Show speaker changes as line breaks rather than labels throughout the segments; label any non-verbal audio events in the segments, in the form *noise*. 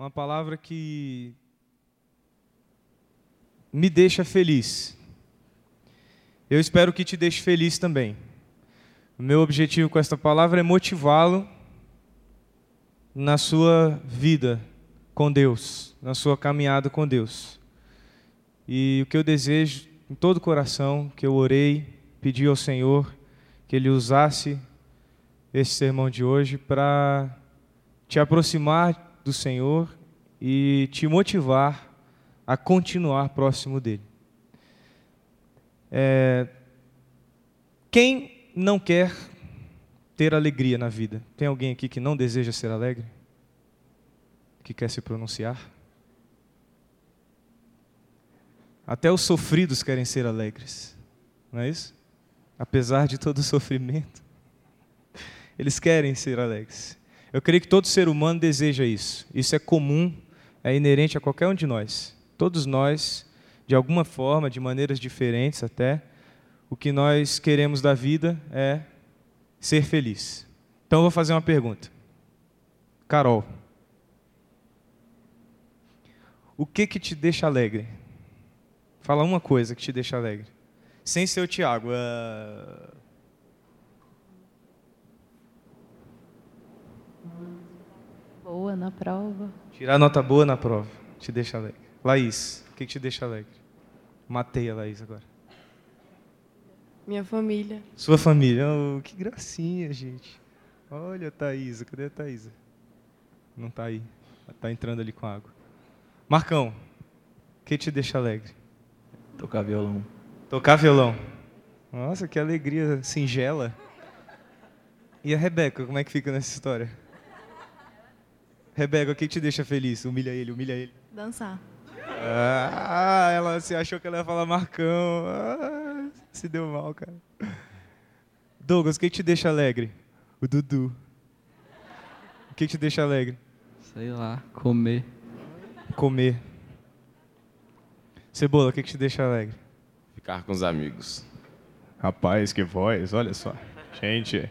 uma palavra que me deixa feliz. Eu espero que te deixe feliz também. O meu objetivo com esta palavra é motivá-lo na sua vida com Deus, na sua caminhada com Deus. E o que eu desejo em todo o coração, que eu orei, pedi ao Senhor que Ele usasse esse sermão de hoje para te aproximar do Senhor e te motivar a continuar próximo dele. É, quem não quer ter alegria na vida? Tem alguém aqui que não deseja ser alegre? Que quer se pronunciar? Até os sofridos querem ser alegres, não é isso? Apesar de todo o sofrimento, *laughs* eles querem ser alegres. Eu creio que todo ser humano deseja isso. Isso é comum, é inerente a qualquer um de nós. Todos nós, de alguma forma, de maneiras diferentes até, o que nós queremos da vida é ser feliz. Então eu vou fazer uma pergunta. Carol, o que que te deixa alegre? Fala uma coisa que te deixa alegre. Sem ser o Tiago. Uh...
Boa na prova.
Tirar nota boa na prova te deixa alegre. Laís, o que, te deixa alegre? Matei a Laís agora.
Minha família.
Sua família. Oh, que gracinha, gente. Olha a Thaisa. Cadê a Thaisa? Não está aí. Está entrando ali com água. Marcão, o que te deixa alegre?
Tocar violão.
Tocar violão. Nossa, que alegria singela. E a Rebeca, como é que fica nessa história? Rebeca, o que te deixa feliz? Humilha ele, humilha ele.
Dançar.
Ah, ela se achou que ela ia falar Marcão. Ah, se deu mal, cara. Douglas, o que te deixa alegre? O Dudu. O que te deixa alegre?
Sei lá, comer.
Comer. Cebola, o que te deixa alegre?
Ficar com os amigos.
Rapaz, que voz, olha só. Gente,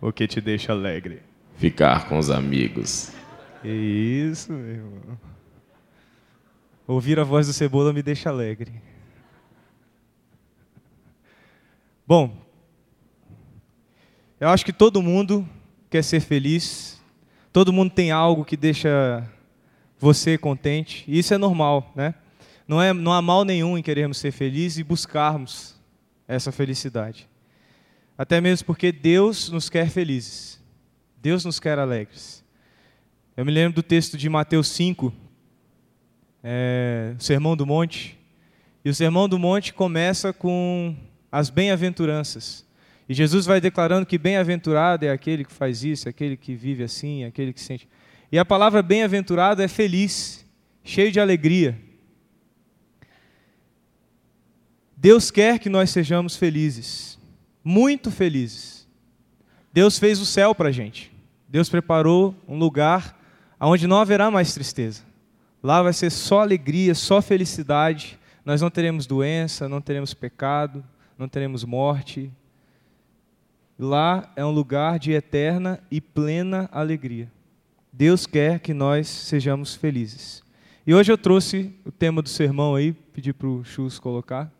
o que te deixa alegre?
Ficar com os amigos.
Isso, meu irmão. Ouvir a voz do Cebola me deixa alegre. Bom, eu acho que todo mundo quer ser feliz, todo mundo tem algo que deixa você contente, e isso é normal, né? Não, é, não há mal nenhum em querermos ser felizes e buscarmos essa felicidade. Até mesmo porque Deus nos quer felizes, Deus nos quer alegres. Eu me lembro do texto de Mateus 5, é, o Sermão do Monte. E o Sermão do Monte começa com as bem-aventuranças. E Jesus vai declarando que bem-aventurado é aquele que faz isso, aquele que vive assim, aquele que sente. E a palavra bem-aventurado é feliz, cheio de alegria. Deus quer que nós sejamos felizes, muito felizes. Deus fez o céu para a gente. Deus preparou um lugar onde não haverá mais tristeza. Lá vai ser só alegria, só felicidade. Nós não teremos doença, não teremos pecado, não teremos morte. Lá é um lugar de eterna e plena alegria. Deus quer que nós sejamos felizes. E hoje eu trouxe o tema do sermão aí, pedi para o Chus colocar.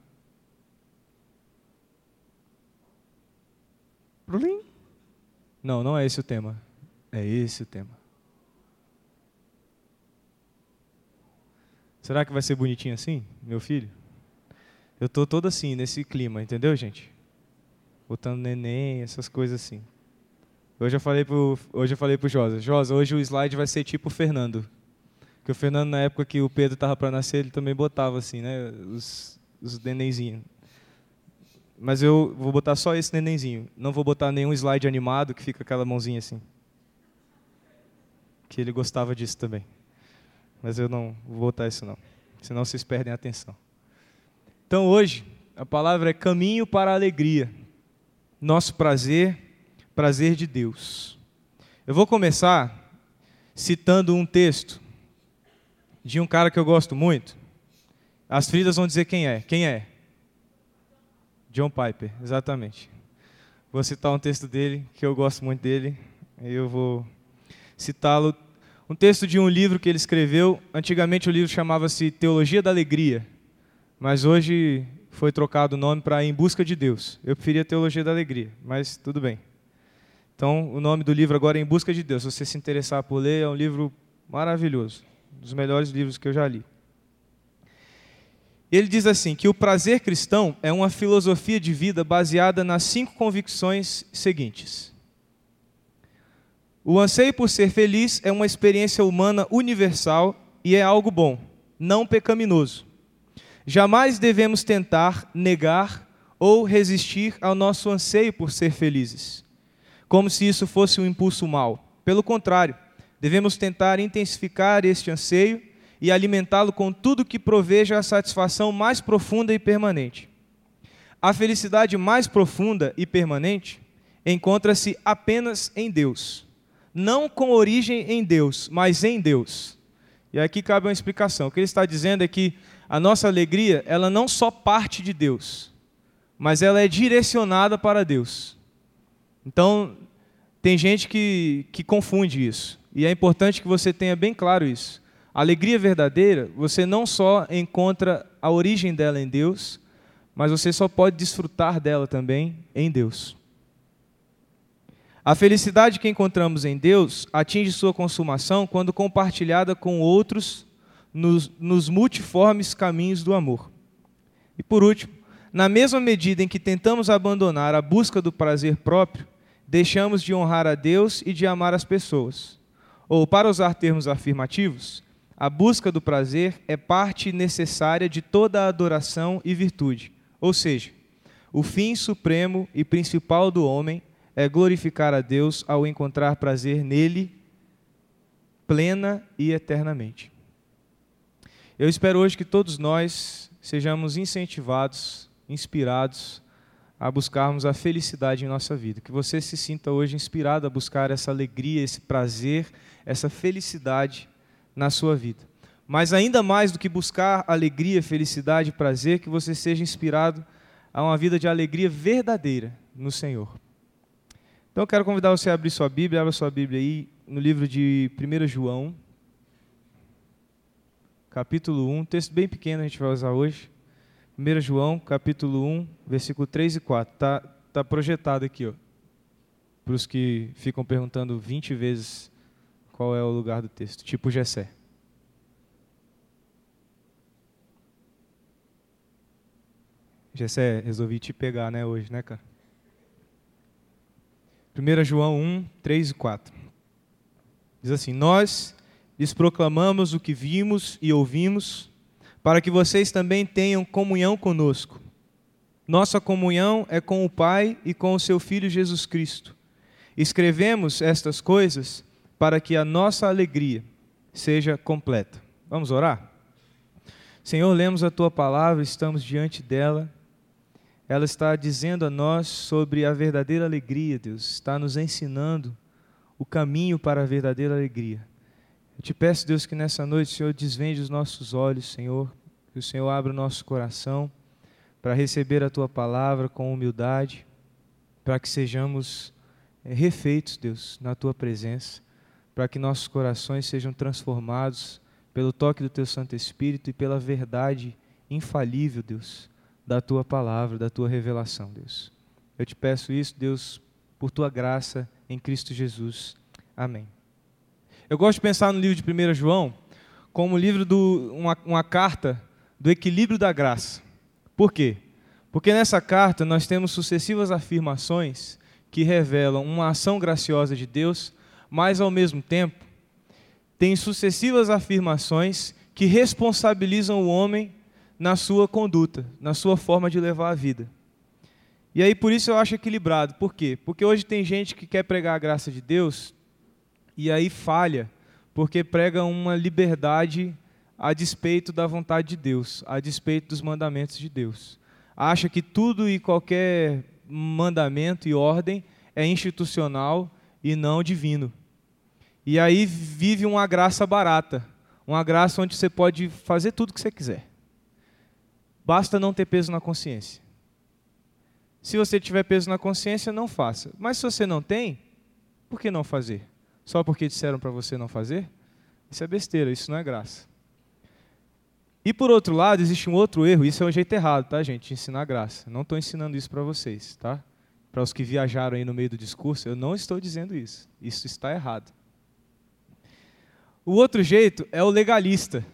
Não, não é esse o tema. É esse o tema. Será que vai ser bonitinho assim, meu filho? Eu tô todo assim, nesse clima, entendeu, gente? Botando neném, essas coisas assim. Hoje eu falei falei pro Josa, Josa, hoje o slide vai ser tipo o Fernando. Porque o Fernando, na época que o Pedro estava para nascer, ele também botava assim, né, os, os nenenzinhos. Mas eu vou botar só esse nenenzinho. Não vou botar nenhum slide animado que fica aquela mãozinha assim. Que ele gostava disso também. Mas eu não vou botar isso não. Senão vocês perdem a atenção. Então hoje, a palavra é caminho para a alegria. Nosso prazer, prazer de Deus. Eu vou começar citando um texto de um cara que eu gosto muito. As Fridas vão dizer quem é. Quem é? John Piper, exatamente. Vou citar um texto dele, que eu gosto muito dele, e eu vou citá-lo um texto de um livro que ele escreveu. Antigamente o livro chamava-se Teologia da Alegria, mas hoje foi trocado o nome para Em Busca de Deus. Eu preferia Teologia da Alegria, mas tudo bem. Então, o nome do livro agora é Em Busca de Deus. Se você se interessar por ler, é um livro maravilhoso, um dos melhores livros que eu já li. Ele diz assim: que o prazer cristão é uma filosofia de vida baseada nas cinco convicções seguintes. O anseio por ser feliz é uma experiência humana universal e é algo bom, não pecaminoso. Jamais devemos tentar negar ou resistir ao nosso anseio por ser felizes, como se isso fosse um impulso mau. Pelo contrário, devemos tentar intensificar este anseio e alimentá-lo com tudo que proveja a satisfação mais profunda e permanente. A felicidade mais profunda e permanente encontra-se apenas em Deus não com origem em Deus, mas em Deus. E aqui cabe uma explicação. O que ele está dizendo é que a nossa alegria, ela não só parte de Deus, mas ela é direcionada para Deus. Então, tem gente que, que confunde isso. E é importante que você tenha bem claro isso. A alegria verdadeira, você não só encontra a origem dela em Deus, mas você só pode desfrutar dela também em Deus. A felicidade que encontramos em Deus atinge sua consumação quando compartilhada com outros nos, nos multiformes caminhos do amor. E por último, na mesma medida em que tentamos abandonar a busca do prazer próprio, deixamos de honrar a Deus e de amar as pessoas. Ou, para usar termos afirmativos, a busca do prazer é parte necessária de toda a adoração e virtude. Ou seja, o fim supremo e principal do homem é glorificar a Deus ao encontrar prazer nele plena e eternamente. Eu espero hoje que todos nós sejamos incentivados, inspirados a buscarmos a felicidade em nossa vida. Que você se sinta hoje inspirado a buscar essa alegria, esse prazer, essa felicidade na sua vida. Mas ainda mais do que buscar alegria, felicidade prazer, que você seja inspirado a uma vida de alegria verdadeira no Senhor. Então eu quero convidar você a abrir sua Bíblia, abra sua Bíblia aí no livro de 1 João, capítulo 1, texto bem pequeno a gente vai usar hoje. 1 João, capítulo 1, versículo 3 e 4. Está tá projetado aqui, ó. Para os que ficam perguntando 20 vezes qual é o lugar do texto, tipo Gessé. Gessé, resolvi te pegar, né, hoje, né, cara? 1 João 1, 3 e 4. Diz assim: Nós lhes proclamamos o que vimos e ouvimos, para que vocês também tenham comunhão conosco. Nossa comunhão é com o Pai e com o seu Filho Jesus Cristo. Escrevemos estas coisas para que a nossa alegria seja completa. Vamos orar? Senhor, lemos a tua palavra, estamos diante dela ela está dizendo a nós sobre a verdadeira alegria, Deus, está nos ensinando o caminho para a verdadeira alegria. Eu te peço, Deus, que nessa noite, Senhor, desvende os nossos olhos, Senhor, que o Senhor abra o nosso coração para receber a tua palavra com humildade, para que sejamos é, refeitos, Deus, na tua presença, para que nossos corações sejam transformados pelo toque do teu Santo Espírito e pela verdade infalível, Deus da tua palavra, da tua revelação, Deus. Eu te peço isso, Deus, por tua graça em Cristo Jesus. Amém. Eu gosto de pensar no livro de 1 João como livro do uma, uma carta do equilíbrio da graça. Por quê? Porque nessa carta nós temos sucessivas afirmações que revelam uma ação graciosa de Deus, mas ao mesmo tempo tem sucessivas afirmações que responsabilizam o homem na sua conduta, na sua forma de levar a vida. E aí por isso eu acho equilibrado. Por quê? Porque hoje tem gente que quer pregar a graça de Deus e aí falha, porque prega uma liberdade a despeito da vontade de Deus, a despeito dos mandamentos de Deus. Acha que tudo e qualquer mandamento e ordem é institucional e não divino. E aí vive uma graça barata, uma graça onde você pode fazer tudo o que você quiser. Basta não ter peso na consciência. Se você tiver peso na consciência, não faça. Mas se você não tem, por que não fazer? Só porque disseram para você não fazer? Isso é besteira, isso não é graça. E por outro lado, existe um outro erro, isso é o jeito errado, tá, gente? De ensinar graça. Não estou ensinando isso para vocês, tá? Para os que viajaram aí no meio do discurso, eu não estou dizendo isso. Isso está errado. O outro jeito é o legalista.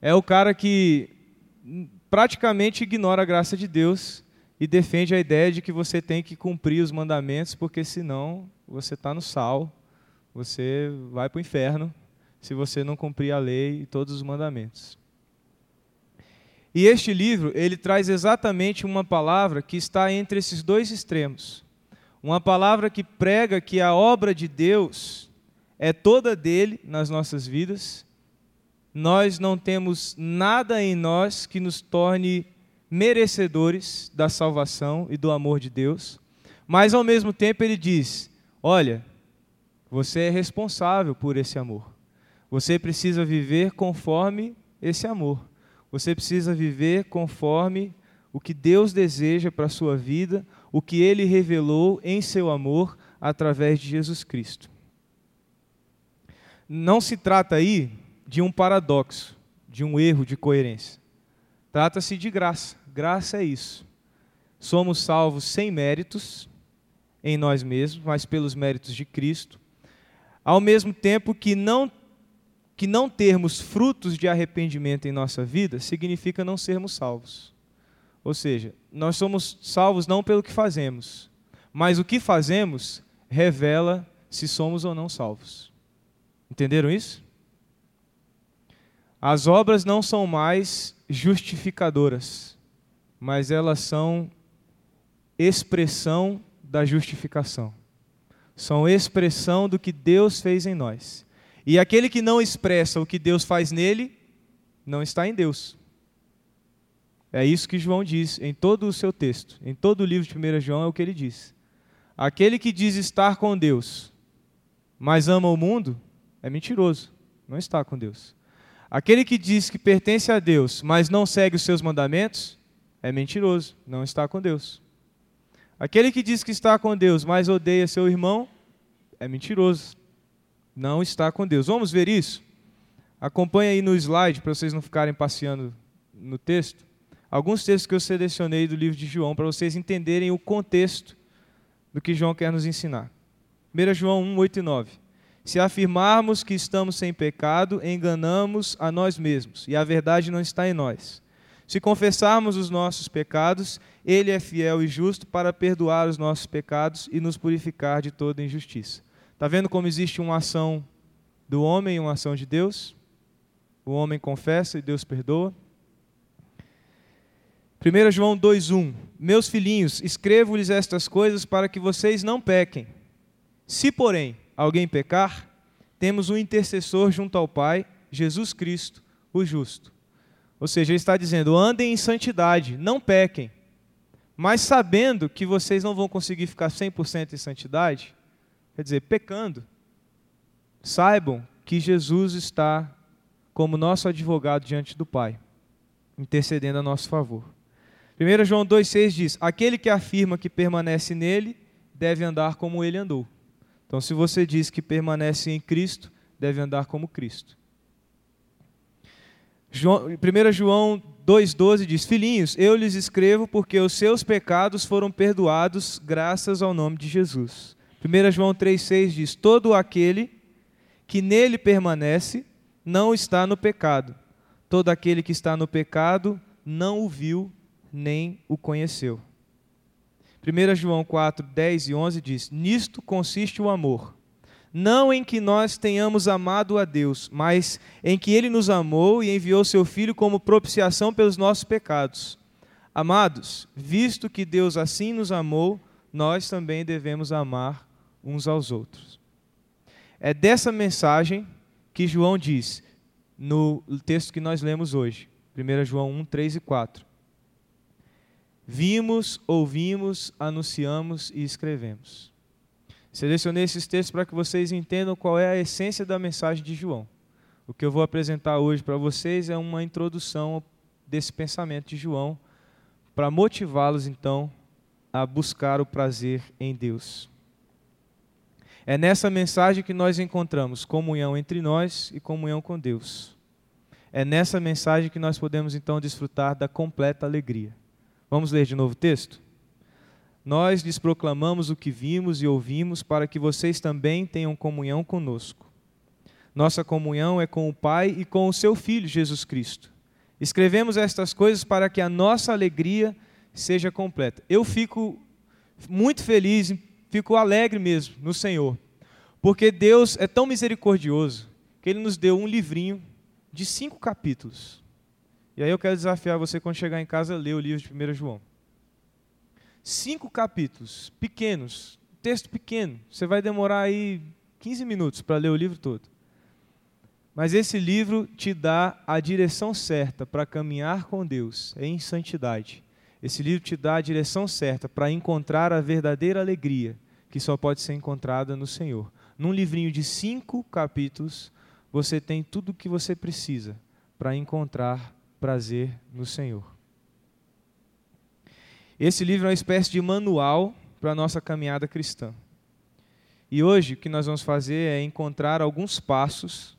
É o cara que praticamente ignora a graça de Deus e defende a ideia de que você tem que cumprir os mandamentos, porque senão você está no sal, você vai para o inferno se você não cumprir a lei e todos os mandamentos. E este livro, ele traz exatamente uma palavra que está entre esses dois extremos. Uma palavra que prega que a obra de Deus é toda dele nas nossas vidas. Nós não temos nada em nós que nos torne merecedores da salvação e do amor de Deus. Mas ao mesmo tempo ele diz: "Olha, você é responsável por esse amor. Você precisa viver conforme esse amor. Você precisa viver conforme o que Deus deseja para a sua vida, o que Ele revelou em seu amor através de Jesus Cristo. Não se trata aí de um paradoxo, de um erro de coerência. Trata-se de graça. Graça é isso. Somos salvos sem méritos em nós mesmos, mas pelos méritos de Cristo. Ao mesmo tempo que não que não termos frutos de arrependimento em nossa vida significa não sermos salvos. Ou seja, nós somos salvos não pelo que fazemos, mas o que fazemos revela se somos ou não salvos. Entenderam isso? As obras não são mais justificadoras, mas elas são expressão da justificação. São expressão do que Deus fez em nós. E aquele que não expressa o que Deus faz nele, não está em Deus. É isso que João diz em todo o seu texto, em todo o livro de 1 João é o que ele diz. Aquele que diz estar com Deus, mas ama o mundo, é mentiroso, não está com Deus. Aquele que diz que pertence a Deus, mas não segue os seus mandamentos, é mentiroso, não está com Deus. Aquele que diz que está com Deus, mas odeia seu irmão, é mentiroso, não está com Deus. Vamos ver isso? Acompanhe aí no slide para vocês não ficarem passeando no texto. Alguns textos que eu selecionei do livro de João para vocês entenderem o contexto do que João quer nos ensinar. 1 João 1, 8 e 9. Se afirmarmos que estamos sem pecado, enganamos a nós mesmos, e a verdade não está em nós. Se confessarmos os nossos pecados, Ele é fiel e justo para perdoar os nossos pecados e nos purificar de toda injustiça. Está vendo como existe uma ação do homem e uma ação de Deus? O homem confessa e Deus perdoa. 1 João 2,1 Meus filhinhos, escrevo-lhes estas coisas para que vocês não pequem. Se, porém, alguém pecar, temos um intercessor junto ao Pai, Jesus Cristo, o justo. Ou seja, ele está dizendo: andem em santidade, não pequem. Mas sabendo que vocês não vão conseguir ficar 100% em santidade, quer dizer, pecando, saibam que Jesus está como nosso advogado diante do Pai, intercedendo a nosso favor. 1 João 2,6 diz: Aquele que afirma que permanece nele deve andar como ele andou. Então, se você diz que permanece em Cristo, deve andar como Cristo. 1 João 2,12 diz: Filhinhos, eu lhes escrevo porque os seus pecados foram perdoados graças ao nome de Jesus. 1 João 3,6 diz: Todo aquele que nele permanece não está no pecado. Todo aquele que está no pecado não o viu nem o conheceu. 1 João 4, 10 e 11 diz: Nisto consiste o amor. Não em que nós tenhamos amado a Deus, mas em que Ele nos amou e enviou Seu Filho como propiciação pelos nossos pecados. Amados, visto que Deus assim nos amou, nós também devemos amar uns aos outros. É dessa mensagem que João diz no texto que nós lemos hoje, 1 João 1, 3 e 4. Vimos, ouvimos, anunciamos e escrevemos. Selecionei esses textos para que vocês entendam qual é a essência da mensagem de João. O que eu vou apresentar hoje para vocês é uma introdução desse pensamento de João, para motivá-los então a buscar o prazer em Deus. É nessa mensagem que nós encontramos comunhão entre nós e comunhão com Deus. É nessa mensagem que nós podemos então desfrutar da completa alegria. Vamos ler de novo o texto? Nós lhes proclamamos o que vimos e ouvimos para que vocês também tenham comunhão conosco. Nossa comunhão é com o Pai e com o seu Filho Jesus Cristo. Escrevemos estas coisas para que a nossa alegria seja completa. Eu fico muito feliz, fico alegre mesmo no Senhor, porque Deus é tão misericordioso que Ele nos deu um livrinho de cinco capítulos. E aí eu quero desafiar você quando chegar em casa ler o livro de 1 João. Cinco capítulos, pequenos, texto pequeno. Você vai demorar aí 15 minutos para ler o livro todo. Mas esse livro te dá a direção certa para caminhar com Deus em santidade. Esse livro te dá a direção certa para encontrar a verdadeira alegria que só pode ser encontrada no Senhor. Num livrinho de cinco capítulos, você tem tudo o que você precisa para encontrar prazer no Senhor. Esse livro é uma espécie de manual para a nossa caminhada cristã. E hoje o que nós vamos fazer é encontrar alguns passos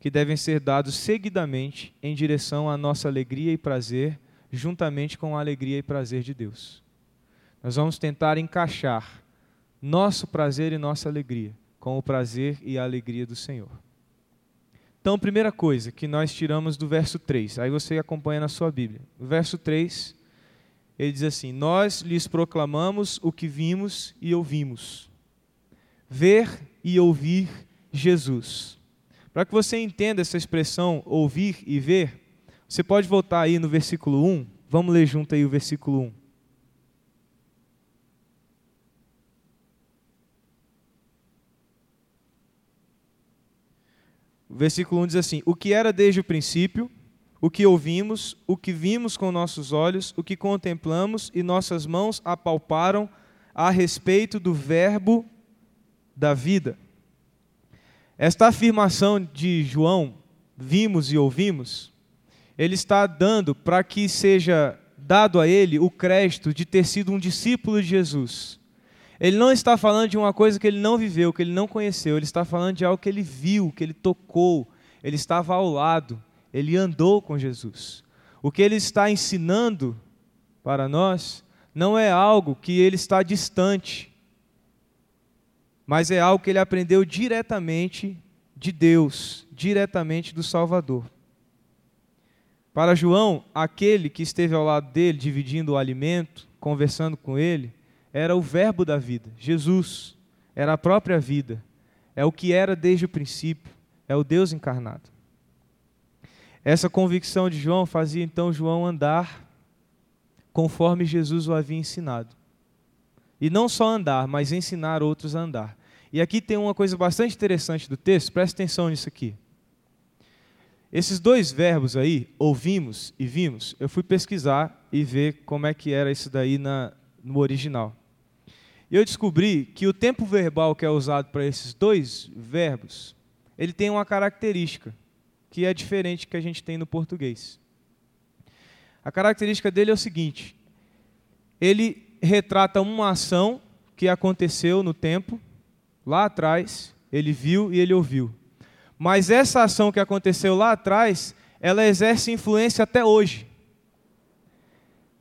que devem ser dados seguidamente em direção à nossa alegria e prazer, juntamente com a alegria e prazer de Deus. Nós vamos tentar encaixar nosso prazer e nossa alegria com o prazer e a alegria do Senhor. Então, primeira coisa que nós tiramos do verso 3, aí você acompanha na sua Bíblia. O verso 3, ele diz assim: Nós lhes proclamamos o que vimos e ouvimos. Ver e ouvir Jesus. Para que você entenda essa expressão ouvir e ver, você pode voltar aí no versículo 1. Vamos ler junto aí o versículo 1. Versículo 1 diz assim: O que era desde o princípio, o que ouvimos, o que vimos com nossos olhos, o que contemplamos e nossas mãos apalparam a respeito do Verbo da vida. Esta afirmação de João, vimos e ouvimos, ele está dando para que seja dado a ele o crédito de ter sido um discípulo de Jesus. Ele não está falando de uma coisa que ele não viveu, que ele não conheceu, ele está falando de algo que ele viu, que ele tocou, ele estava ao lado, ele andou com Jesus. O que ele está ensinando para nós não é algo que ele está distante, mas é algo que ele aprendeu diretamente de Deus, diretamente do Salvador. Para João, aquele que esteve ao lado dele, dividindo o alimento, conversando com ele, era o Verbo da vida, Jesus, era a própria vida, é o que era desde o princípio, é o Deus encarnado. Essa convicção de João fazia então João andar conforme Jesus o havia ensinado. E não só andar, mas ensinar outros a andar. E aqui tem uma coisa bastante interessante do texto, presta atenção nisso aqui. Esses dois verbos aí, ouvimos e vimos, eu fui pesquisar e ver como é que era isso daí na, no original. E eu descobri que o tempo verbal que é usado para esses dois verbos, ele tem uma característica que é diferente que a gente tem no português. A característica dele é o seguinte: ele retrata uma ação que aconteceu no tempo lá atrás, ele viu e ele ouviu. Mas essa ação que aconteceu lá atrás, ela exerce influência até hoje.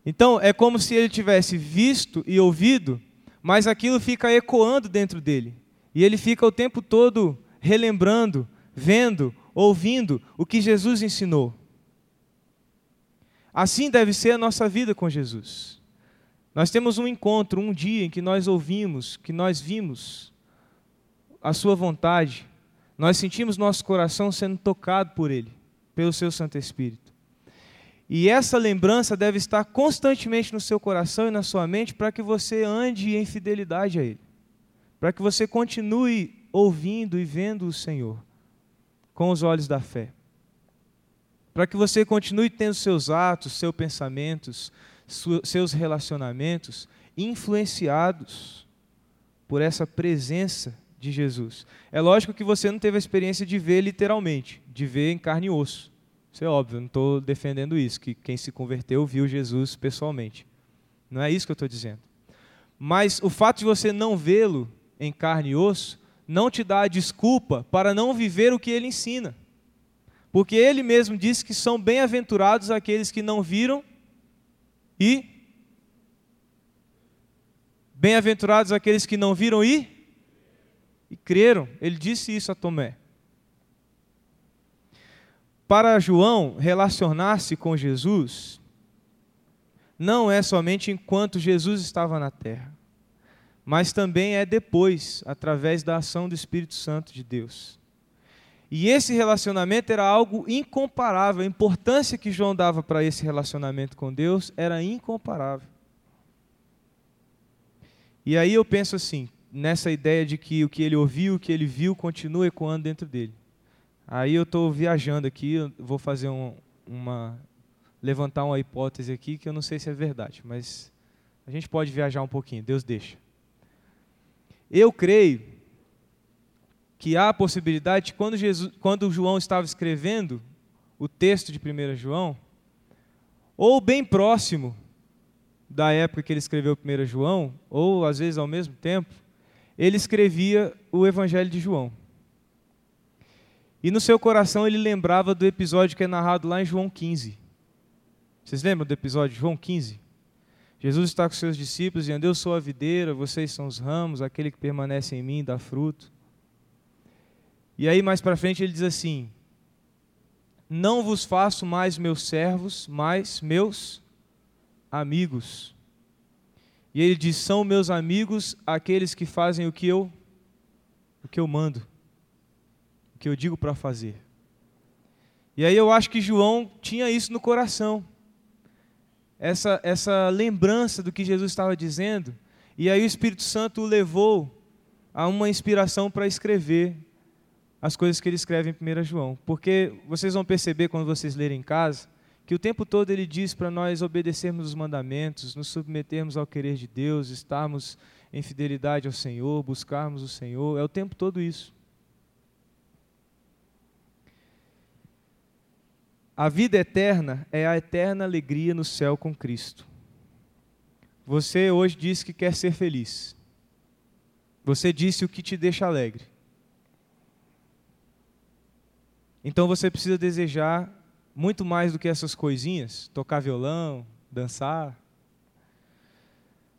Então, é como se ele tivesse visto e ouvido, mas aquilo fica ecoando dentro dele. E ele fica o tempo todo relembrando, vendo, ouvindo o que Jesus ensinou. Assim deve ser a nossa vida com Jesus. Nós temos um encontro, um dia em que nós ouvimos, que nós vimos, a sua vontade, nós sentimos nosso coração sendo tocado por Ele, pelo Seu Santo Espírito. E essa lembrança deve estar constantemente no seu coração e na sua mente para que você ande em fidelidade a Ele, para que você continue ouvindo e vendo o Senhor com os olhos da fé, para que você continue tendo seus atos, seus pensamentos, seus relacionamentos influenciados por essa presença de Jesus. É lógico que você não teve a experiência de ver literalmente, de ver em carne e osso. Isso é óbvio, não estou defendendo isso, que quem se converteu viu Jesus pessoalmente. Não é isso que eu estou dizendo. Mas o fato de você não vê-lo em carne e osso não te dá a desculpa para não viver o que ele ensina. Porque ele mesmo disse que são bem-aventurados aqueles que não viram e bem-aventurados aqueles que não viram e e creram. Ele disse isso a Tomé. Para João relacionar-se com Jesus não é somente enquanto Jesus estava na terra, mas também é depois, através da ação do Espírito Santo de Deus. E esse relacionamento era algo incomparável. A importância que João dava para esse relacionamento com Deus era incomparável. E aí eu penso assim, nessa ideia de que o que ele ouviu, o que ele viu, continua ecoando dentro dele. Aí eu estou viajando aqui, vou fazer um, uma levantar uma hipótese aqui que eu não sei se é verdade, mas a gente pode viajar um pouquinho, Deus deixa. Eu creio que há a possibilidade de quando, Jesus, quando João estava escrevendo o texto de 1 João, ou bem próximo da época que ele escreveu 1 João, ou às vezes ao mesmo tempo, ele escrevia o Evangelho de João. E no seu coração ele lembrava do episódio que é narrado lá em João 15. Vocês lembram do episódio de João 15? Jesus está com seus discípulos dizendo: Eu sou a videira, vocês são os ramos, aquele que permanece em mim dá fruto. E aí mais para frente ele diz assim: Não vos faço mais meus servos, mas meus amigos. E ele diz: São meus amigos aqueles que fazem o que eu o que eu mando, o que eu digo para fazer. E aí eu acho que João tinha isso no coração. Essa essa lembrança do que Jesus estava dizendo, e aí o Espírito Santo o levou a uma inspiração para escrever as coisas que ele escreve em 1 João. Porque vocês vão perceber quando vocês lerem em casa, que o tempo todo ele diz para nós obedecermos os mandamentos, nos submetermos ao querer de Deus, estarmos em fidelidade ao Senhor, buscarmos o Senhor, é o tempo todo isso. A vida eterna é a eterna alegria no céu com Cristo. Você hoje disse que quer ser feliz. Você disse o que te deixa alegre. Então você precisa desejar muito mais do que essas coisinhas, tocar violão, dançar.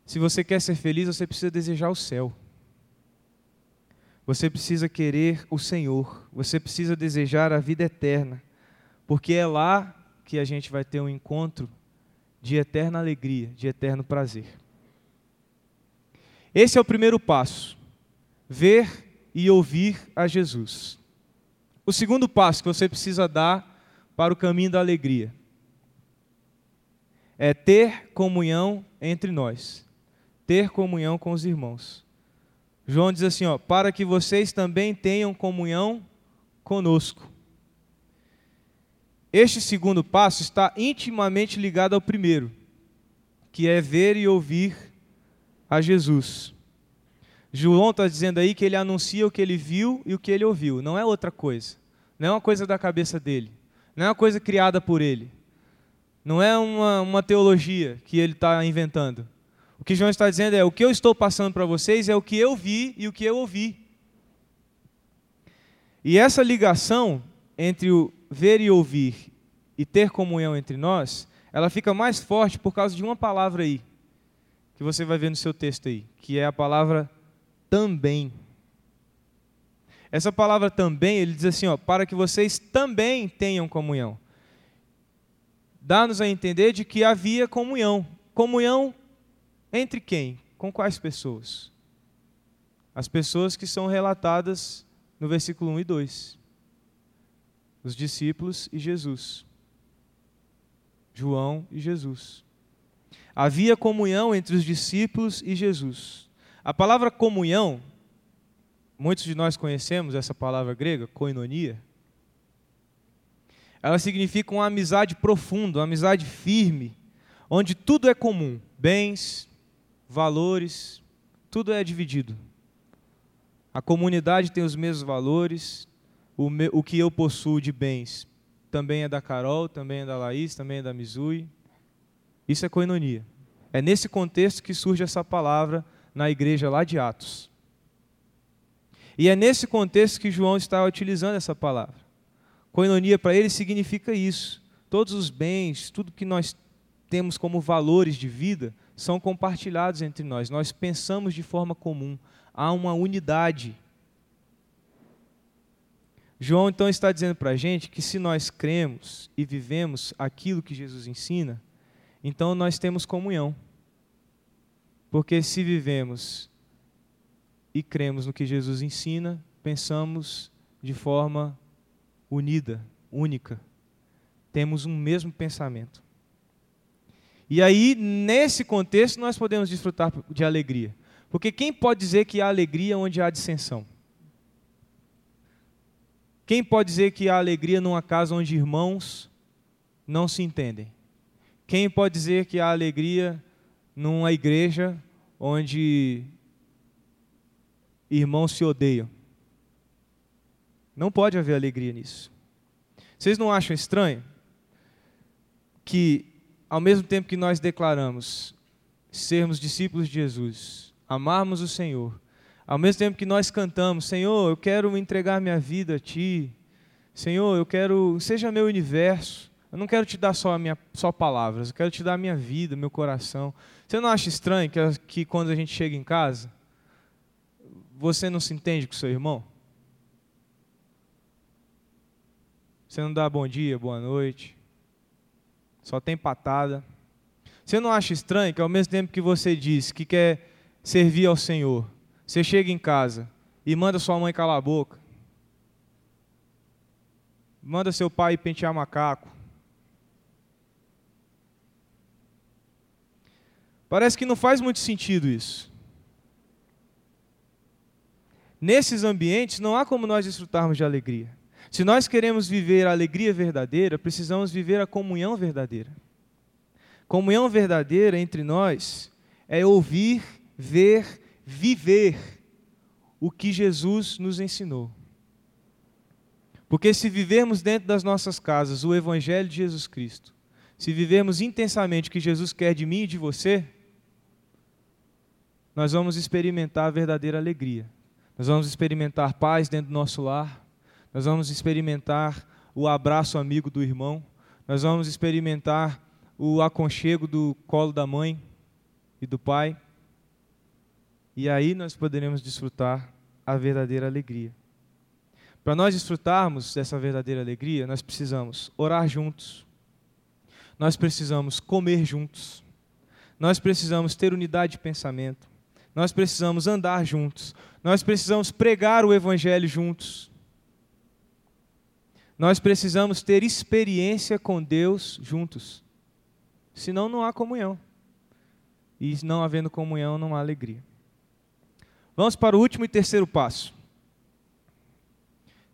Se você quer ser feliz, você precisa desejar o céu. Você precisa querer o Senhor. Você precisa desejar a vida eterna. Porque é lá que a gente vai ter um encontro de eterna alegria, de eterno prazer. Esse é o primeiro passo. Ver e ouvir a Jesus. O segundo passo que você precisa dar para o caminho da alegria. É ter comunhão entre nós, ter comunhão com os irmãos. João diz assim, ó, para que vocês também tenham comunhão conosco. Este segundo passo está intimamente ligado ao primeiro, que é ver e ouvir a Jesus. João está dizendo aí que ele anuncia o que ele viu e o que ele ouviu, não é outra coisa, não é uma coisa da cabeça dele. Não é uma coisa criada por ele. Não é uma, uma teologia que ele está inventando. O que João está dizendo é: o que eu estou passando para vocês é o que eu vi e o que eu ouvi. E essa ligação entre o ver e ouvir e ter comunhão entre nós, ela fica mais forte por causa de uma palavra aí, que você vai ver no seu texto aí, que é a palavra também. Essa palavra também, ele diz assim, ó, para que vocês também tenham comunhão. Dá-nos a entender de que havia comunhão. Comunhão entre quem? Com quais pessoas? As pessoas que são relatadas no versículo 1 e 2. Os discípulos e Jesus. João e Jesus. Havia comunhão entre os discípulos e Jesus. A palavra comunhão Muitos de nós conhecemos essa palavra grega, koinonia. Ela significa uma amizade profunda, uma amizade firme, onde tudo é comum: bens, valores, tudo é dividido. A comunidade tem os mesmos valores, o, o que eu possuo de bens também é da Carol, também é da Laís, também é da Mizui. Isso é koinonia. É nesse contexto que surge essa palavra na igreja lá de Atos. E é nesse contexto que João está utilizando essa palavra. Coinonia para ele significa isso. Todos os bens, tudo que nós temos como valores de vida, são compartilhados entre nós. Nós pensamos de forma comum. Há uma unidade. João então está dizendo para a gente que se nós cremos e vivemos aquilo que Jesus ensina, então nós temos comunhão. Porque se vivemos e cremos no que Jesus ensina, pensamos de forma unida, única. Temos um mesmo pensamento. E aí, nesse contexto, nós podemos desfrutar de alegria. Porque quem pode dizer que há alegria onde há dissensão? Quem pode dizer que há alegria numa casa onde irmãos não se entendem? Quem pode dizer que há alegria numa igreja onde irmãos se odeiam? Não pode haver alegria nisso. Vocês não acham estranho que, ao mesmo tempo que nós declaramos sermos discípulos de Jesus, amarmos o Senhor, ao mesmo tempo que nós cantamos, Senhor, eu quero entregar minha vida a Ti, Senhor, eu quero, seja meu universo, eu não quero te dar só, minha, só palavras, eu quero te dar a minha vida, meu coração. Você não acha estranho que, que quando a gente chega em casa, você não se entende com seu irmão? Você não dá bom dia, boa noite. Só tem patada. Você não acha estranho que ao mesmo tempo que você diz que quer servir ao Senhor, você chega em casa e manda sua mãe calar a boca? Manda seu pai pentear macaco? Parece que não faz muito sentido isso. Nesses ambientes não há como nós desfrutarmos de alegria. Se nós queremos viver a alegria verdadeira, precisamos viver a comunhão verdadeira. Comunhão verdadeira entre nós é ouvir, ver, viver o que Jesus nos ensinou. Porque se vivermos dentro das nossas casas o Evangelho de Jesus Cristo, se vivermos intensamente o que Jesus quer de mim e de você, nós vamos experimentar a verdadeira alegria. Nós vamos experimentar paz dentro do nosso lar, nós vamos experimentar o abraço amigo do irmão, nós vamos experimentar o aconchego do colo da mãe e do pai. E aí nós poderemos desfrutar a verdadeira alegria. Para nós desfrutarmos dessa verdadeira alegria, nós precisamos orar juntos, nós precisamos comer juntos, nós precisamos ter unidade de pensamento, nós precisamos andar juntos, nós precisamos pregar o Evangelho juntos, nós precisamos ter experiência com Deus juntos. Senão não há comunhão. E não havendo comunhão, não há alegria. Vamos para o último e terceiro passo.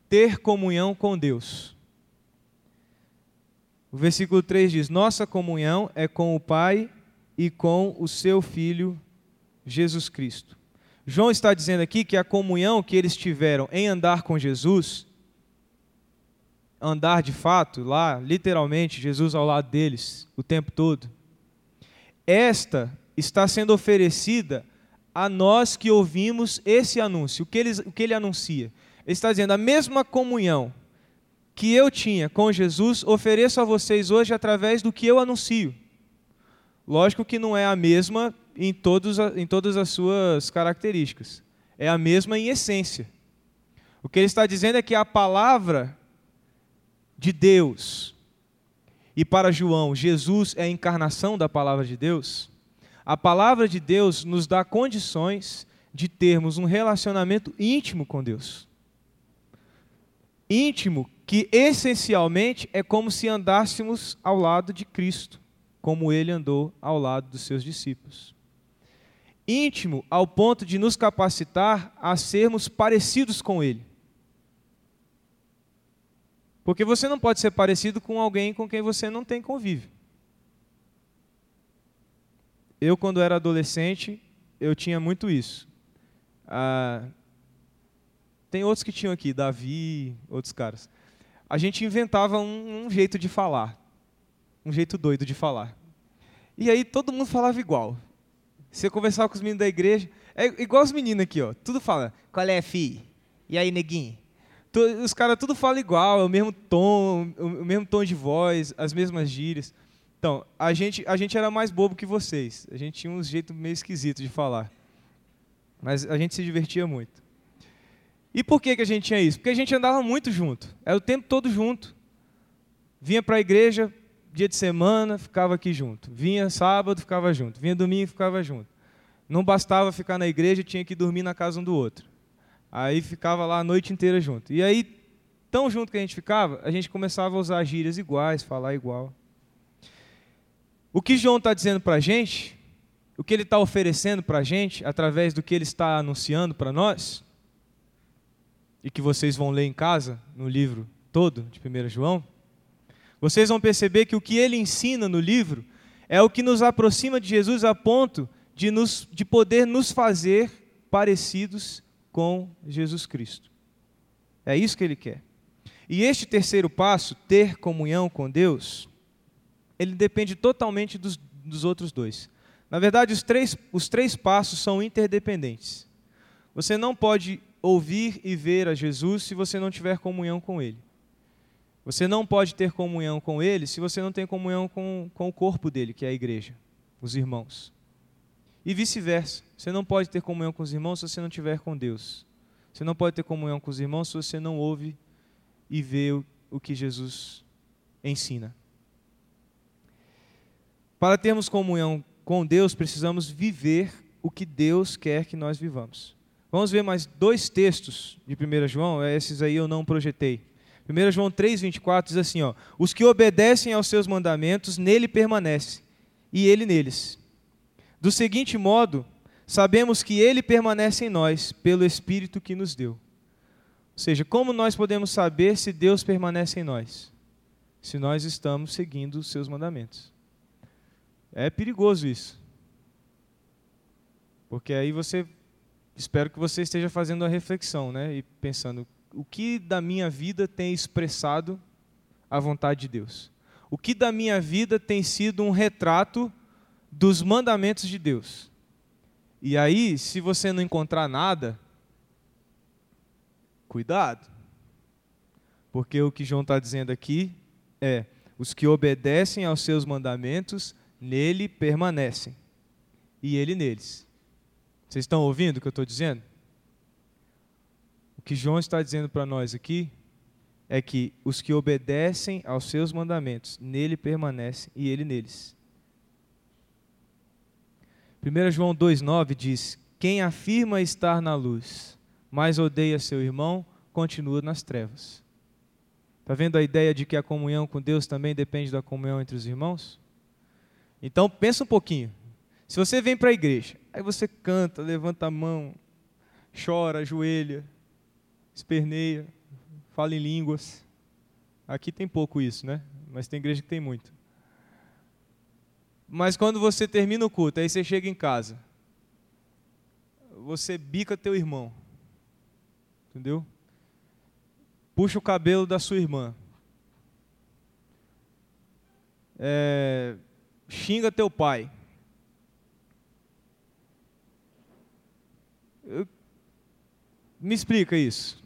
Ter comunhão com Deus. O versículo 3 diz: Nossa comunhão é com o Pai e com o seu Filho Jesus Cristo. João está dizendo aqui que a comunhão que eles tiveram em andar com Jesus andar de fato lá, literalmente, Jesus ao lado deles o tempo todo, esta está sendo oferecida a nós que ouvimos esse anúncio. O que, ele, o que ele anuncia? Ele está dizendo: a mesma comunhão que eu tinha com Jesus, ofereço a vocês hoje através do que eu anuncio. Lógico que não é a mesma em, todos, em todas as suas características, é a mesma em essência. O que ele está dizendo é que a palavra de Deus, e para João, Jesus é a encarnação da palavra de Deus, a palavra de Deus nos dá condições de termos um relacionamento íntimo com Deus. Íntimo que essencialmente é como se andássemos ao lado de Cristo, como ele andou ao lado dos seus discípulos. Íntimo ao ponto de nos capacitar a sermos parecidos com ele. Porque você não pode ser parecido com alguém com quem você não tem convívio. Eu, quando era adolescente, eu tinha muito isso. Ah, tem outros que tinham aqui, Davi, outros caras. A gente inventava um, um jeito de falar, um jeito doido de falar. E aí todo mundo falava igual. Você conversava com os meninos da igreja, é igual os meninos aqui, ó. Tudo fala, qual é, fi? E aí, neguinho? Os caras tudo falam igual, é o mesmo tom, o mesmo tom de voz, as mesmas gírias. Então, a gente, a gente era mais bobo que vocês. A gente tinha um jeito meio esquisito de falar. Mas a gente se divertia muito. E por que, que a gente tinha isso? Porque a gente andava muito junto. Era o tempo todo junto. Vinha para a igreja, dia de semana, ficava aqui junto. Vinha sábado, ficava junto. Vinha domingo, ficava junto. Não bastava ficar na igreja, tinha que dormir na casa um do outro. Aí ficava lá a noite inteira junto. E aí, tão junto que a gente ficava, a gente começava a usar gírias iguais, falar igual. O que João está dizendo para a gente, o que ele está oferecendo para a gente, através do que ele está anunciando para nós, e que vocês vão ler em casa, no livro todo de 1 João, vocês vão perceber que o que ele ensina no livro é o que nos aproxima de Jesus a ponto de, nos, de poder nos fazer parecidos com Jesus Cristo. É isso que ele quer. E este terceiro passo, ter comunhão com Deus, ele depende totalmente dos, dos outros dois. Na verdade, os três, os três passos são interdependentes. Você não pode ouvir e ver a Jesus se você não tiver comunhão com Ele. Você não pode ter comunhão com Ele se você não tem comunhão com, com o corpo dele, que é a igreja, os irmãos. E vice-versa. Você não pode ter comunhão com os irmãos se você não tiver com Deus. Você não pode ter comunhão com os irmãos se você não ouve e vê o, o que Jesus ensina. Para termos comunhão com Deus, precisamos viver o que Deus quer que nós vivamos. Vamos ver mais dois textos de 1 João, esses aí eu não projetei. 1 João 3,24 diz assim: ó, Os que obedecem aos seus mandamentos, nele permanecem, e ele neles. Do seguinte modo, sabemos que ele permanece em nós, pelo Espírito que nos deu. Ou seja, como nós podemos saber se Deus permanece em nós? Se nós estamos seguindo os seus mandamentos. É perigoso isso. Porque aí você, espero que você esteja fazendo a reflexão, né? E pensando, o que da minha vida tem expressado a vontade de Deus? O que da minha vida tem sido um retrato dos mandamentos de Deus? E aí, se você não encontrar nada, cuidado. Porque o que João está dizendo aqui é: os que obedecem aos seus mandamentos, nele permanecem, e ele neles. Vocês estão ouvindo o que eu estou dizendo? O que João está dizendo para nós aqui é que os que obedecem aos seus mandamentos, nele permanecem e ele neles. 1 João 2,9 diz: Quem afirma estar na luz, mas odeia seu irmão, continua nas trevas. Está vendo a ideia de que a comunhão com Deus também depende da comunhão entre os irmãos? Então pensa um pouquinho. Se você vem para a igreja, aí você canta, levanta a mão, chora, ajoelha, esperneia, fala em línguas. Aqui tem pouco isso, né? Mas tem igreja que tem muito. Mas quando você termina o culto, aí você chega em casa, você bica teu irmão, entendeu? Puxa o cabelo da sua irmã. É, xinga teu pai. Eu- me explica isso.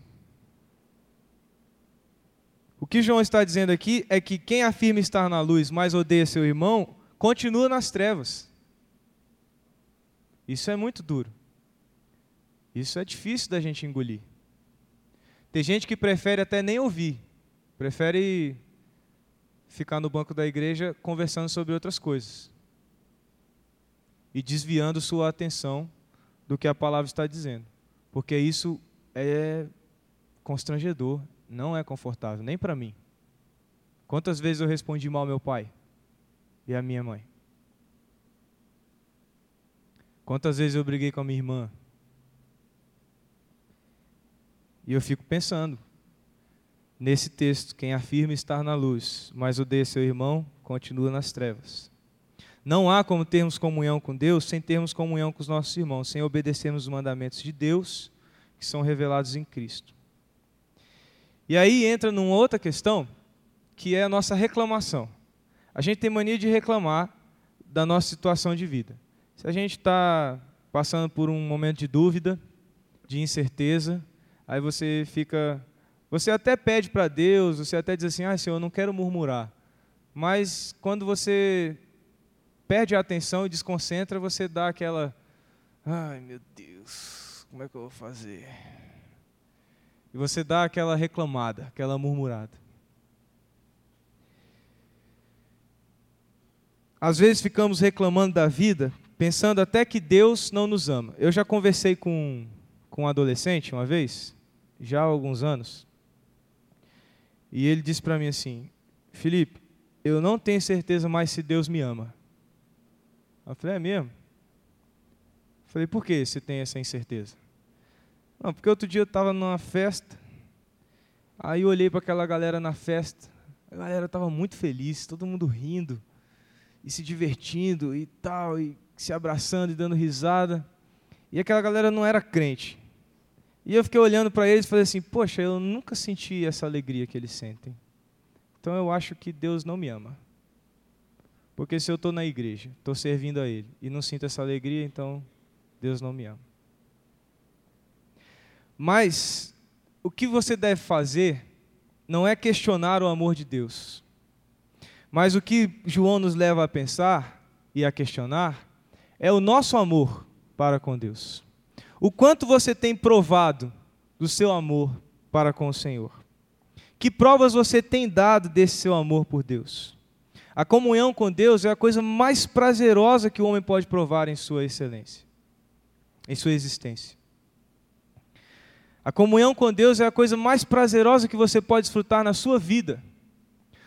O que João está dizendo aqui é que quem afirma estar na luz, mas odeia seu irmão, continua nas trevas. Isso é muito duro. Isso é difícil da gente engolir. Tem gente que prefere até nem ouvir, prefere ficar no banco da igreja conversando sobre outras coisas e desviando sua atenção do que a palavra está dizendo, porque isso é constrangedor, não é confortável, nem para mim. Quantas vezes eu respondi mal ao meu pai e à minha mãe? Quantas vezes eu briguei com a minha irmã? E eu fico pensando, nesse texto, quem afirma estar na luz, mas odeia seu irmão, continua nas trevas. Não há como termos comunhão com Deus sem termos comunhão com os nossos irmãos, sem obedecermos os mandamentos de Deus, que são revelados em Cristo. E aí entra numa outra questão, que é a nossa reclamação. A gente tem mania de reclamar da nossa situação de vida. Se a gente está passando por um momento de dúvida, de incerteza, Aí você fica. Você até pede para Deus, você até diz assim: ah, Senhor, eu não quero murmurar. Mas quando você perde a atenção e desconcentra, você dá aquela. Ai, meu Deus, como é que eu vou fazer? E você dá aquela reclamada, aquela murmurada. Às vezes ficamos reclamando da vida, pensando até que Deus não nos ama. Eu já conversei com, com um adolescente uma vez, já há alguns anos, e ele disse para mim assim: Felipe, eu não tenho certeza mais se Deus me ama. Eu falei: É mesmo? Eu falei: Por que você tem essa incerteza? Não, porque outro dia eu estava numa festa, aí eu olhei para aquela galera na festa, a galera estava muito feliz, todo mundo rindo e se divertindo e tal, e se abraçando e dando risada. E aquela galera não era crente. E eu fiquei olhando para eles e falei assim: Poxa, eu nunca senti essa alegria que eles sentem. Então eu acho que Deus não me ama. Porque se eu estou na igreja, estou servindo a Ele e não sinto essa alegria, então Deus não me ama. Mas o que você deve fazer não é questionar o amor de Deus. Mas o que João nos leva a pensar e a questionar é o nosso amor para com Deus. O quanto você tem provado do seu amor para com o Senhor? Que provas você tem dado desse seu amor por Deus? A comunhão com Deus é a coisa mais prazerosa que o homem pode provar em sua excelência, em sua existência. A comunhão com Deus é a coisa mais prazerosa que você pode desfrutar na sua vida.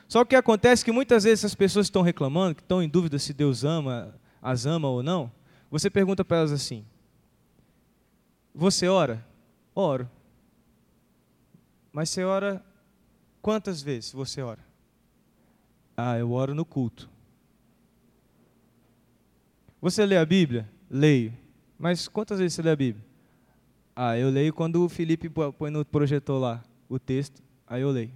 Só que acontece que muitas vezes as pessoas estão reclamando, que estão em dúvida se Deus ama, as ama ou não, você pergunta para elas assim: Você ora? Oro. Mas você ora quantas vezes você ora? Ah, eu oro no culto. Você lê a Bíblia? Leio. Mas quantas vezes você lê a Bíblia? Ah, eu leio quando o Felipe põe no projetor lá o texto, aí eu leio.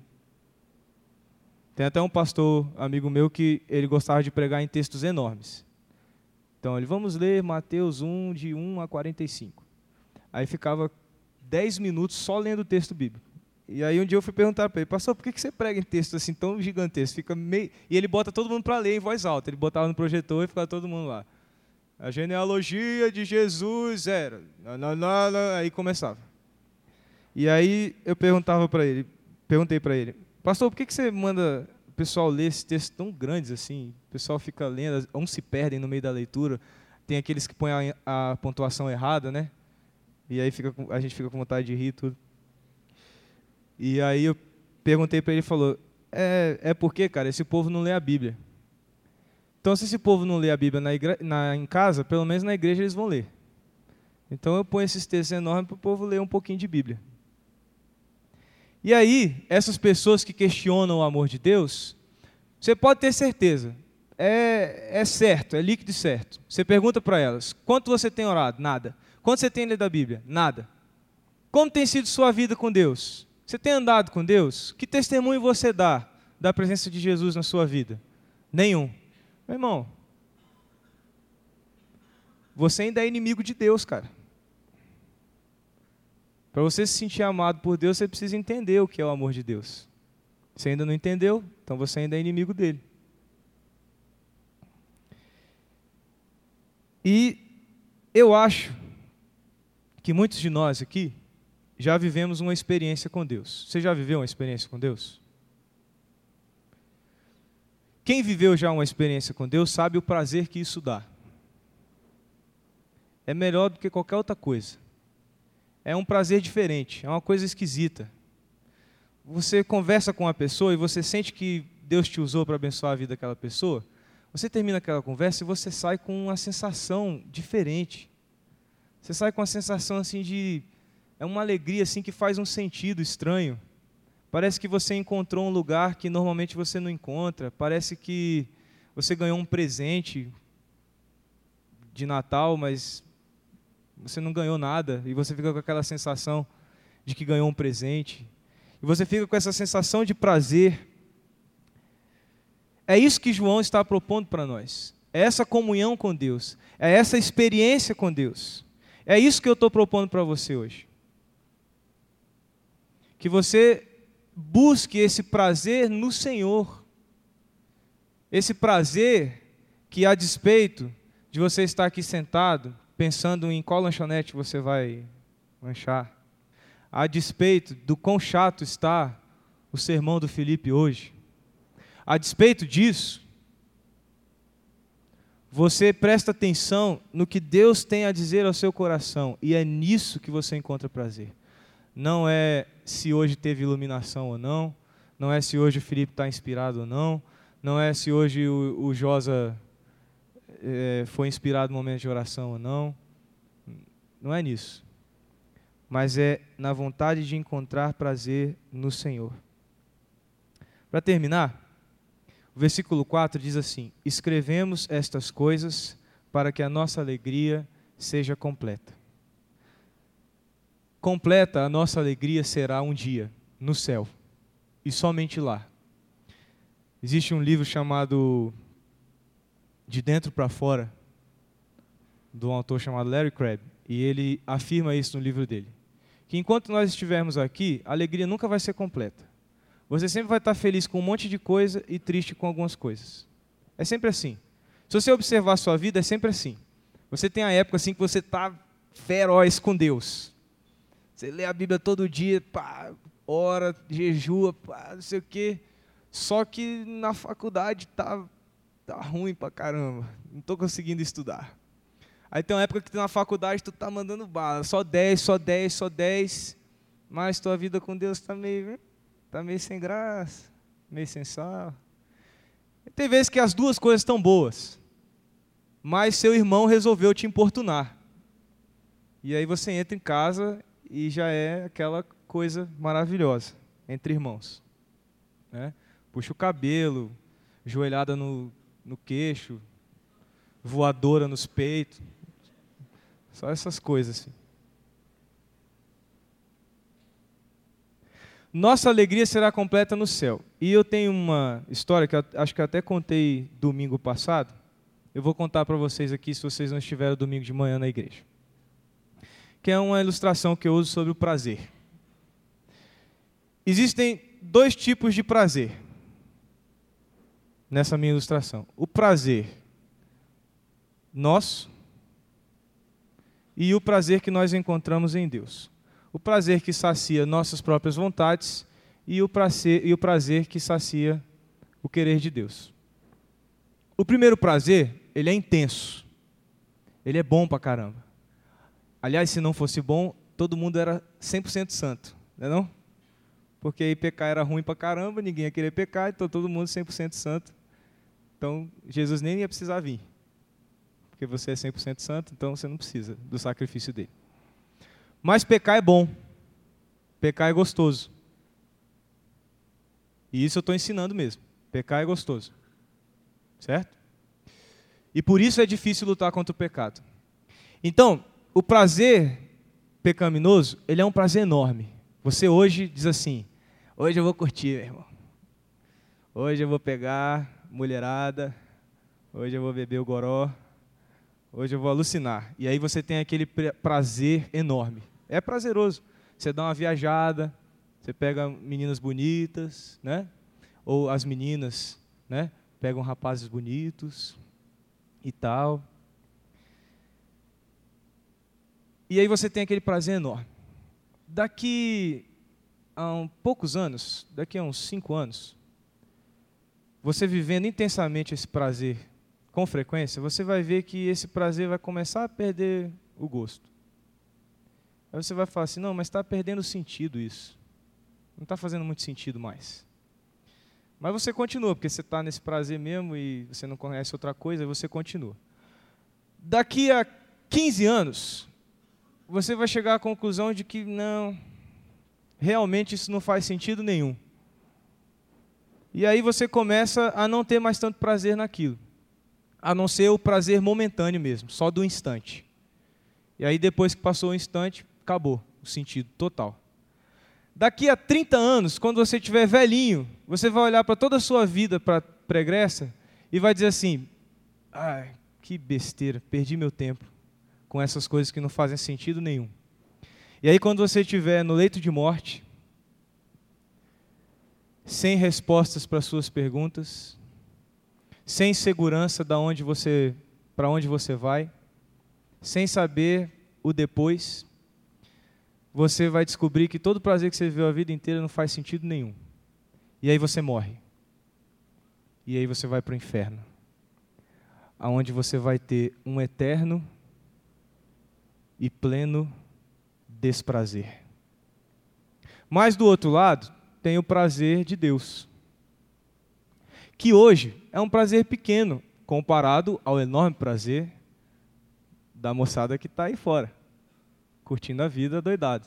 Tem até um pastor amigo meu que ele gostava de pregar em textos enormes. Então ele, vamos ler Mateus 1, de 1 a 45. Aí ficava 10 minutos só lendo o texto bíblico. E aí um dia eu fui perguntar para ele, pastor, por que você prega em textos assim tão gigantescos? Fica meio... E ele bota todo mundo para ler em voz alta. Ele botava no projetor e ficava todo mundo lá. A genealogia de Jesus era. Aí começava. E aí eu perguntava para ele, perguntei para ele, Pastor, por que, que você manda o pessoal ler esses textos tão grandes assim? O pessoal fica lendo, uns se perdem no meio da leitura. Tem aqueles que põem a, a pontuação errada, né? E aí fica, a gente fica com vontade de rir tudo. E aí eu perguntei para ele, ele falou, é, é porque, cara, esse povo não lê a Bíblia. Então, se esse povo não lê a Bíblia na igre... na, em casa, pelo menos na igreja eles vão ler. Então eu ponho esses textos enormes para o povo ler um pouquinho de Bíblia. E aí, essas pessoas que questionam o amor de Deus, você pode ter certeza, é, é certo, é líquido e certo. Você pergunta para elas: quanto você tem orado? Nada. Quanto você tem lido a Bíblia? Nada. Como tem sido sua vida com Deus? Você tem andado com Deus? Que testemunho você dá da presença de Jesus na sua vida? Nenhum. Meu irmão, você ainda é inimigo de Deus, cara. Para você se sentir amado por Deus, você precisa entender o que é o amor de Deus. Você ainda não entendeu, então você ainda é inimigo dele. E eu acho que muitos de nós aqui já vivemos uma experiência com Deus. Você já viveu uma experiência com Deus? Quem viveu já uma experiência com Deus sabe o prazer que isso dá. É melhor do que qualquer outra coisa é um prazer diferente, é uma coisa esquisita. Você conversa com uma pessoa e você sente que Deus te usou para abençoar a vida daquela pessoa. Você termina aquela conversa e você sai com uma sensação diferente. Você sai com uma sensação assim de é uma alegria assim que faz um sentido estranho. Parece que você encontrou um lugar que normalmente você não encontra. Parece que você ganhou um presente de Natal, mas você não ganhou nada e você fica com aquela sensação de que ganhou um presente. E você fica com essa sensação de prazer. É isso que João está propondo para nós. É essa comunhão com Deus. É essa experiência com Deus. É isso que eu estou propondo para você hoje. que você busque esse prazer no Senhor. Esse prazer que, a despeito de você estar aqui sentado, pensando em qual lanchonete você vai lanchar, a despeito do quão chato está o sermão do Felipe hoje, a despeito disso, você presta atenção no que Deus tem a dizer ao seu coração, e é nisso que você encontra prazer. Não é se hoje teve iluminação ou não, não é se hoje o Felipe está inspirado ou não, não é se hoje o, o Josa é, foi inspirado no momento de oração ou não. Não é nisso. Mas é na vontade de encontrar prazer no Senhor. Para terminar, o versículo 4 diz assim: Escrevemos estas coisas para que a nossa alegria seja completa. Completa a nossa alegria será um dia, no céu, e somente lá. Existe um livro chamado De Dentro para Fora, de um autor chamado Larry Crabb, e ele afirma isso no livro dele. Que enquanto nós estivermos aqui, a alegria nunca vai ser completa. Você sempre vai estar feliz com um monte de coisa e triste com algumas coisas. É sempre assim. Se você observar a sua vida, é sempre assim. Você tem a época assim que você está feroz com Deus. Você lê a Bíblia todo dia, pá, ora, jejua, pá, não sei o quê. Só que na faculdade tá, tá ruim pra caramba. Não estou conseguindo estudar. Aí tem uma época que na faculdade tu tá mandando bala, só 10, só 10, só 10. Mas tua vida com Deus está meio, tá meio sem graça, meio sem sal. E tem vezes que as duas coisas estão boas, mas seu irmão resolveu te importunar. E aí você entra em casa e já é aquela coisa maravilhosa entre irmãos. Né? Puxa o cabelo, joelhada no, no queixo, voadora nos peitos. Só essas coisas. Assim. Nossa alegria será completa no céu. E eu tenho uma história que acho que até contei domingo passado. Eu vou contar para vocês aqui se vocês não estiveram domingo de manhã na igreja. Que é uma ilustração que eu uso sobre o prazer. Existem dois tipos de prazer nessa minha ilustração. O prazer nosso e o prazer que nós encontramos em Deus. O prazer que sacia nossas próprias vontades e o prazer, e o prazer que sacia o querer de Deus. O primeiro prazer, ele é intenso. Ele é bom pra caramba. Aliás, se não fosse bom, todo mundo era 100% santo, não é não? Porque aí pecar era ruim pra caramba, ninguém ia querer pecar, então todo mundo 100% santo. Então, Jesus nem ia precisar vir porque você é 100% santo, então você não precisa do sacrifício dele. Mas pecar é bom. Pecar é gostoso. E isso eu estou ensinando mesmo. Pecar é gostoso. Certo? E por isso é difícil lutar contra o pecado. Então, o prazer pecaminoso, ele é um prazer enorme. Você hoje diz assim: hoje eu vou curtir, meu irmão. Hoje eu vou pegar mulherada. Hoje eu vou beber o goró. Hoje eu vou alucinar. E aí você tem aquele prazer enorme. É prazeroso. Você dá uma viajada, você pega meninas bonitas, né? Ou as meninas, né? Pegam rapazes bonitos e tal. E aí você tem aquele prazer enorme. Daqui a um, poucos anos, daqui a uns cinco anos, você vivendo intensamente esse prazer com frequência, você vai ver que esse prazer vai começar a perder o gosto. Aí você vai falar assim: não, mas está perdendo sentido isso. Não está fazendo muito sentido mais. Mas você continua, porque você está nesse prazer mesmo e você não conhece outra coisa, e você continua. Daqui a 15 anos, você vai chegar à conclusão de que não, realmente isso não faz sentido nenhum. E aí você começa a não ter mais tanto prazer naquilo a não ser o prazer momentâneo mesmo, só do instante. E aí depois que passou o instante, acabou o sentido total. Daqui a 30 anos, quando você estiver velhinho, você vai olhar para toda a sua vida para pregressa e vai dizer assim: ai, que besteira, perdi meu tempo com essas coisas que não fazem sentido nenhum. E aí, quando você estiver no leito de morte, sem respostas para suas perguntas, sem segurança da onde você para onde você vai, sem saber o depois, você vai descobrir que todo o prazer que você viveu a vida inteira não faz sentido nenhum. E aí você morre. E aí você vai para o inferno. Aonde você vai ter um eterno e pleno desprazer. Mas do outro lado, tem o prazer de Deus. Que hoje é um prazer pequeno comparado ao enorme prazer da moçada que está aí fora, curtindo a vida doidado.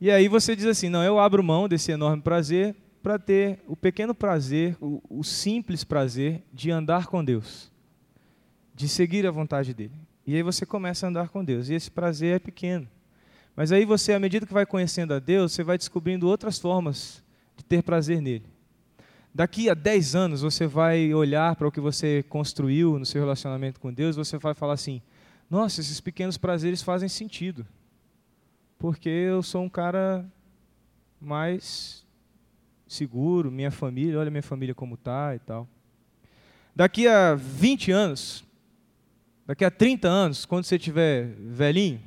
E aí você diz assim: não, eu abro mão desse enorme prazer para ter o pequeno prazer, o, o, simples prazer de andar com Deus, de seguir a vontade dele. E aí você começa a andar com Deus, e esse prazer é pequeno. Mas aí você, à medida que vai conhecendo a Deus, você vai descobrindo outras formas de ter prazer nele. Daqui a 10 anos você vai olhar para o que você construiu no seu relacionamento com Deus, você vai falar assim: "Nossa, esses pequenos prazeres fazem sentido". Porque eu sou um cara mais seguro, minha família, olha minha família como tá e tal. Daqui a 20 anos, daqui a 30 anos, quando você tiver velhinho,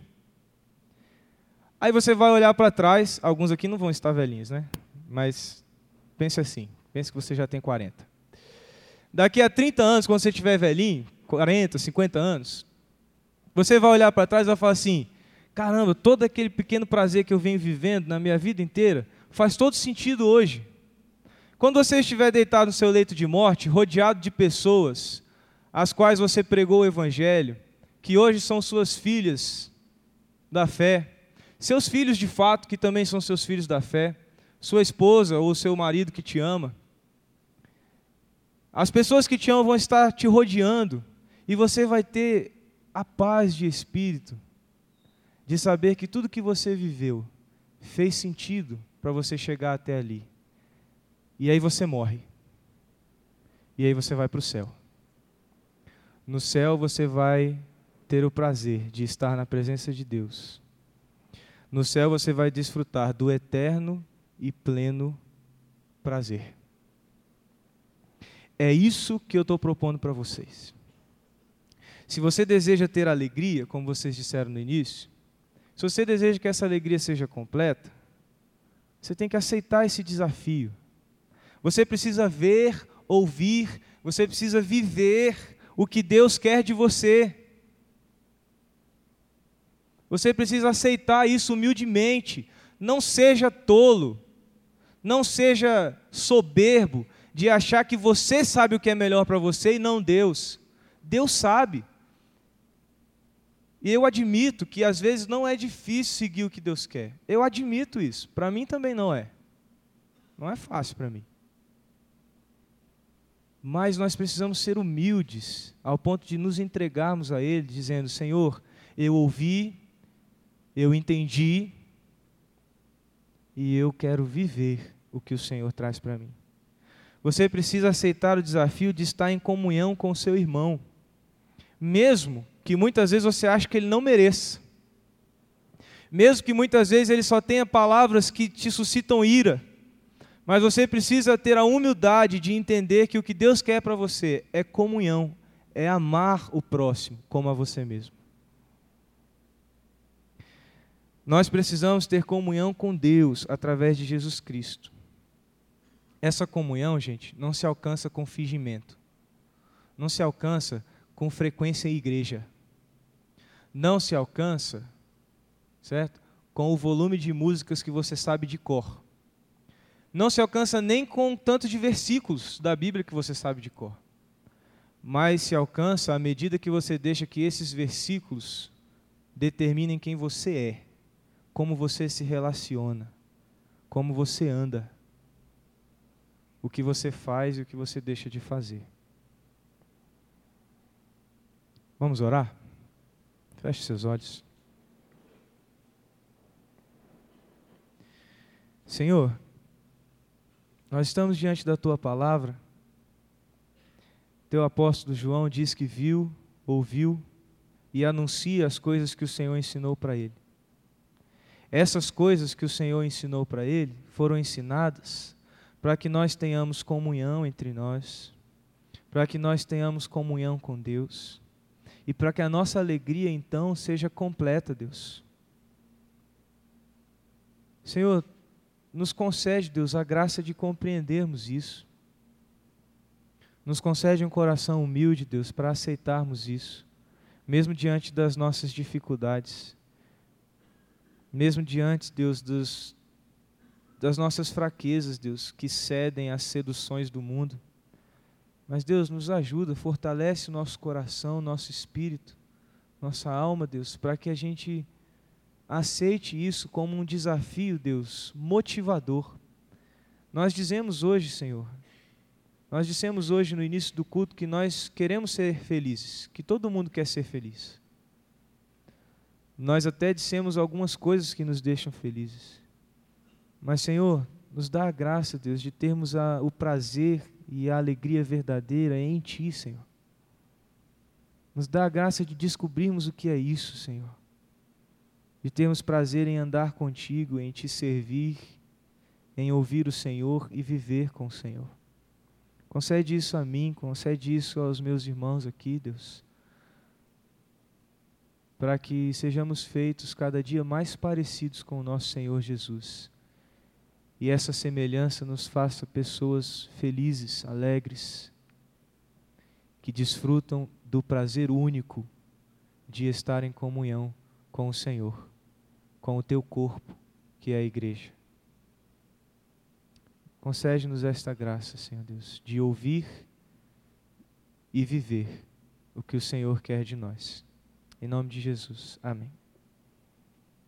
aí você vai olhar para trás, alguns aqui não vão estar velhinhos, né? Mas pense assim, Pense que você já tem 40. Daqui a 30 anos, quando você estiver velhinho, 40, 50 anos, você vai olhar para trás e vai falar assim: caramba, todo aquele pequeno prazer que eu venho vivendo na minha vida inteira faz todo sentido hoje. Quando você estiver deitado no seu leito de morte, rodeado de pessoas às quais você pregou o Evangelho, que hoje são suas filhas da fé, seus filhos de fato, que também são seus filhos da fé, sua esposa ou seu marido que te ama, as pessoas que te amam vão estar te rodeando e você vai ter a paz de espírito de saber que tudo que você viveu fez sentido para você chegar até ali. E aí você morre. E aí você vai para o céu. No céu você vai ter o prazer de estar na presença de Deus. No céu você vai desfrutar do eterno e pleno prazer. É isso que eu estou propondo para vocês. Se você deseja ter alegria, como vocês disseram no início, se você deseja que essa alegria seja completa, você tem que aceitar esse desafio. Você precisa ver, ouvir, você precisa viver o que Deus quer de você. Você precisa aceitar isso humildemente. Não seja tolo. Não seja soberbo de achar que você sabe o que é melhor para você e não Deus. Deus sabe. E eu admito que às vezes não é difícil seguir o que Deus quer. Eu admito isso. Para mim também não é. Não é fácil para mim. Mas nós precisamos ser humildes ao ponto de nos entregarmos a Ele, dizendo: Senhor, eu ouvi, eu entendi e eu quero viver o que o Senhor traz para mim. Você precisa aceitar o desafio de estar em comunhão com o seu irmão, mesmo que muitas vezes você ache que ele não mereça. Mesmo que muitas vezes ele só tenha palavras que te suscitam ira. Mas você precisa ter a humildade de entender que o que Deus quer para você é comunhão, é amar o próximo como a você mesmo. Nós precisamos ter comunhão com Deus através de Jesus Cristo. Essa comunhão, gente, não se alcança com fingimento. Não se alcança com frequência em igreja. Não se alcança, certo? Com o volume de músicas que você sabe de cor. Não se alcança nem com tanto de versículos da Bíblia que você sabe de cor. Mas se alcança à medida que você deixa que esses versículos determinem quem você é, como você se relaciona, como você anda o que você faz e o que você deixa de fazer. Vamos orar? Feche seus olhos. Senhor, nós estamos diante da tua palavra. Teu apóstolo João diz que viu, ouviu e anuncia as coisas que o Senhor ensinou para ele. Essas coisas que o Senhor ensinou para ele foram ensinadas para que nós tenhamos comunhão entre nós, para que nós tenhamos comunhão com Deus e para que a nossa alegria então seja completa, Deus. Senhor, nos concede, Deus, a graça de compreendermos isso. Nos concede um coração humilde, Deus, para aceitarmos isso, mesmo diante das nossas dificuldades, mesmo diante, Deus, dos, das nossas fraquezas, Deus, que cedem às seduções do mundo. Mas, Deus, nos ajuda, fortalece o nosso coração, nosso espírito, nossa alma, Deus, para que a gente aceite isso como um desafio, Deus, motivador. Nós dizemos hoje, Senhor, nós dissemos hoje no início do culto que nós queremos ser felizes, que todo mundo quer ser feliz. Nós até dissemos algumas coisas que nos deixam felizes. Mas, Senhor, nos dá a graça, Deus, de termos a, o prazer e a alegria verdadeira em Ti, Senhor. Nos dá a graça de descobrirmos o que é isso, Senhor. De termos prazer em andar contigo, em Te servir, em ouvir o Senhor e viver com o Senhor. Concede isso a mim, concede isso aos meus irmãos aqui, Deus. Para que sejamos feitos cada dia mais parecidos com o nosso Senhor Jesus. E essa semelhança nos faça pessoas felizes, alegres, que desfrutam do prazer único de estar em comunhão com o Senhor, com o teu corpo, que é a igreja. Concede-nos esta graça, Senhor Deus, de ouvir e viver o que o Senhor quer de nós. Em nome de Jesus. Amém.